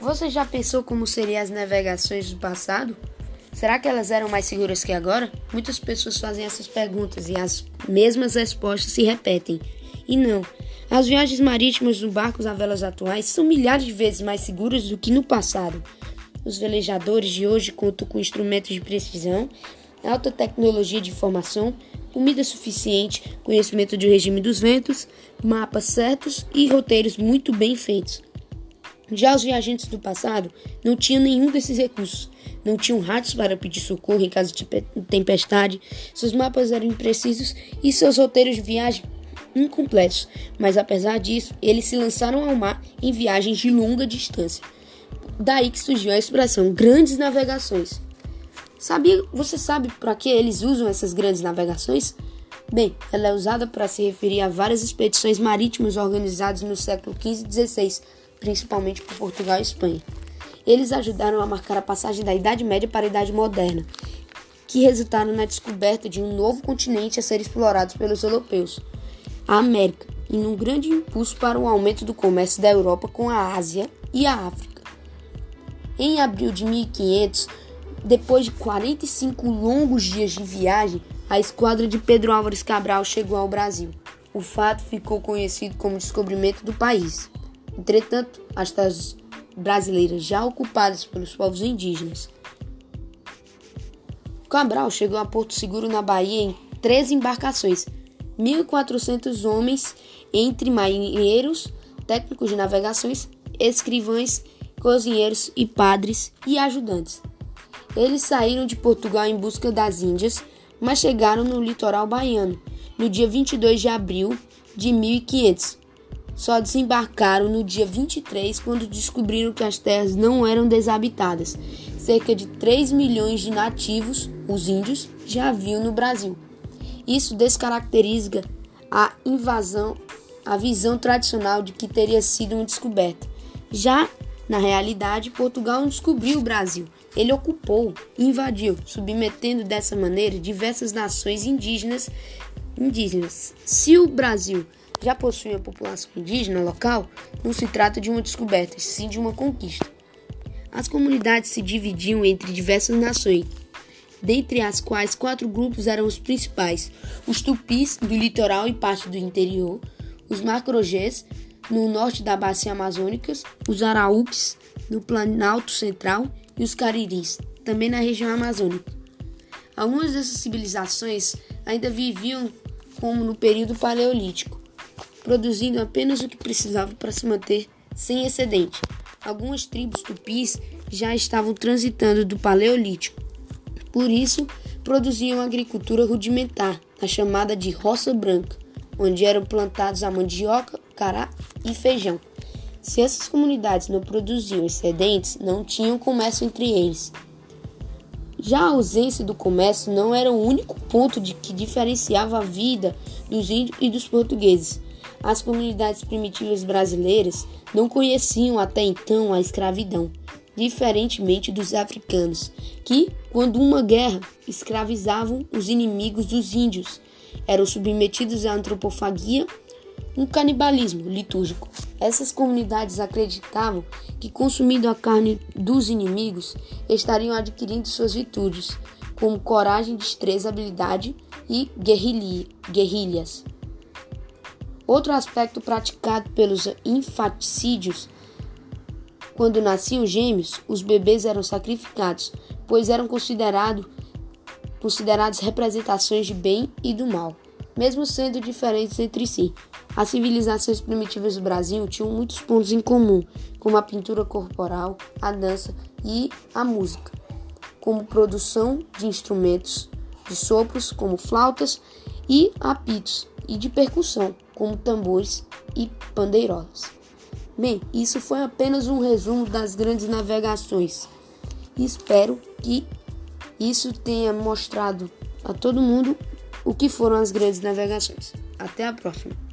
Você já pensou como seriam as navegações do passado? Será que elas eram mais seguras que agora? Muitas pessoas fazem essas perguntas e as mesmas respostas se repetem. E não, as viagens marítimas no barcos a velas atuais são milhares de vezes mais seguras do que no passado. Os velejadores de hoje contam com instrumentos de precisão, alta tecnologia de informação, comida suficiente, conhecimento do regime dos ventos, mapas certos e roteiros muito bem feitos. Já os viajantes do passado não tinham nenhum desses recursos. Não tinham rádios para pedir socorro em caso de tempestade, seus mapas eram imprecisos e seus roteiros de viagem incompletos, mas apesar disso, eles se lançaram ao mar em viagens de longa distância. Daí que surgiu a expressão grandes navegações. Sabia, você sabe para que eles usam essas grandes navegações? Bem, ela é usada para se referir a várias expedições marítimas organizadas no século XV e XVI, principalmente por Portugal e Espanha. Eles ajudaram a marcar a passagem da Idade Média para a Idade Moderna, que resultaram na descoberta de um novo continente a ser explorado pelos europeus a América e num grande impulso para o aumento do comércio da Europa com a Ásia e a África. Em abril de 1500, depois de 45 longos dias de viagem, a esquadra de Pedro Álvares Cabral chegou ao Brasil. O fato ficou conhecido como descobrimento do país. Entretanto, as terras brasileiras já ocupadas pelos povos indígenas. Cabral chegou a Porto Seguro na Bahia em três embarcações, 1.400 homens, entre marinheiros, técnicos de navegações, escrivães, cozinheiros e padres e ajudantes. Eles saíram de Portugal em busca das Índias, mas chegaram no litoral baiano no dia 22 de abril de 1500. Só desembarcaram no dia 23 quando descobriram que as terras não eram desabitadas. Cerca de 3 milhões de nativos, os índios, já haviam no Brasil. Isso descaracteriza a invasão, a visão tradicional de que teria sido uma descoberta. Já na realidade, Portugal não descobriu o Brasil. Ele ocupou, invadiu, submetendo dessa maneira diversas nações indígenas. indígenas. Se o Brasil já possui uma população indígena local, não se trata de uma descoberta, sim de uma conquista. As comunidades se dividiam entre diversas nações, dentre as quais quatro grupos eram os principais: os tupis, do litoral e parte do interior, os macrogês, no norte da bacia amazônica, os araúques, no Planalto Central, e os cariris, também na região amazônica. Algumas dessas civilizações ainda viviam como no período paleolítico, produzindo apenas o que precisavam para se manter sem excedente. Algumas tribos tupis já estavam transitando do paleolítico por isso, produziam agricultura rudimentar, a chamada de roça branca, onde eram plantados a mandioca, cará e feijão. Se essas comunidades não produziam excedentes, não tinham comércio entre eles. Já a ausência do comércio não era o único ponto de que diferenciava a vida dos índios e dos portugueses. As comunidades primitivas brasileiras não conheciam até então a escravidão diferentemente dos africanos, que, quando uma guerra, escravizavam os inimigos dos índios, eram submetidos à antropofagia, um canibalismo litúrgico. Essas comunidades acreditavam que, consumindo a carne dos inimigos, estariam adquirindo suas virtudes, como coragem, destreza, habilidade e guerrilhas. Outro aspecto praticado pelos infaticídios quando nasciam gêmeos, os bebês eram sacrificados, pois eram considerado, considerados representações de bem e do mal, mesmo sendo diferentes entre si. As civilizações primitivas do Brasil tinham muitos pontos em comum, como a pintura corporal, a dança e a música, como produção de instrumentos de sopros, como flautas e apitos, e de percussão, como tambores e pandeirolas. Bem, isso foi apenas um resumo das grandes navegações. Espero que isso tenha mostrado a todo mundo o que foram as grandes navegações. Até a próxima!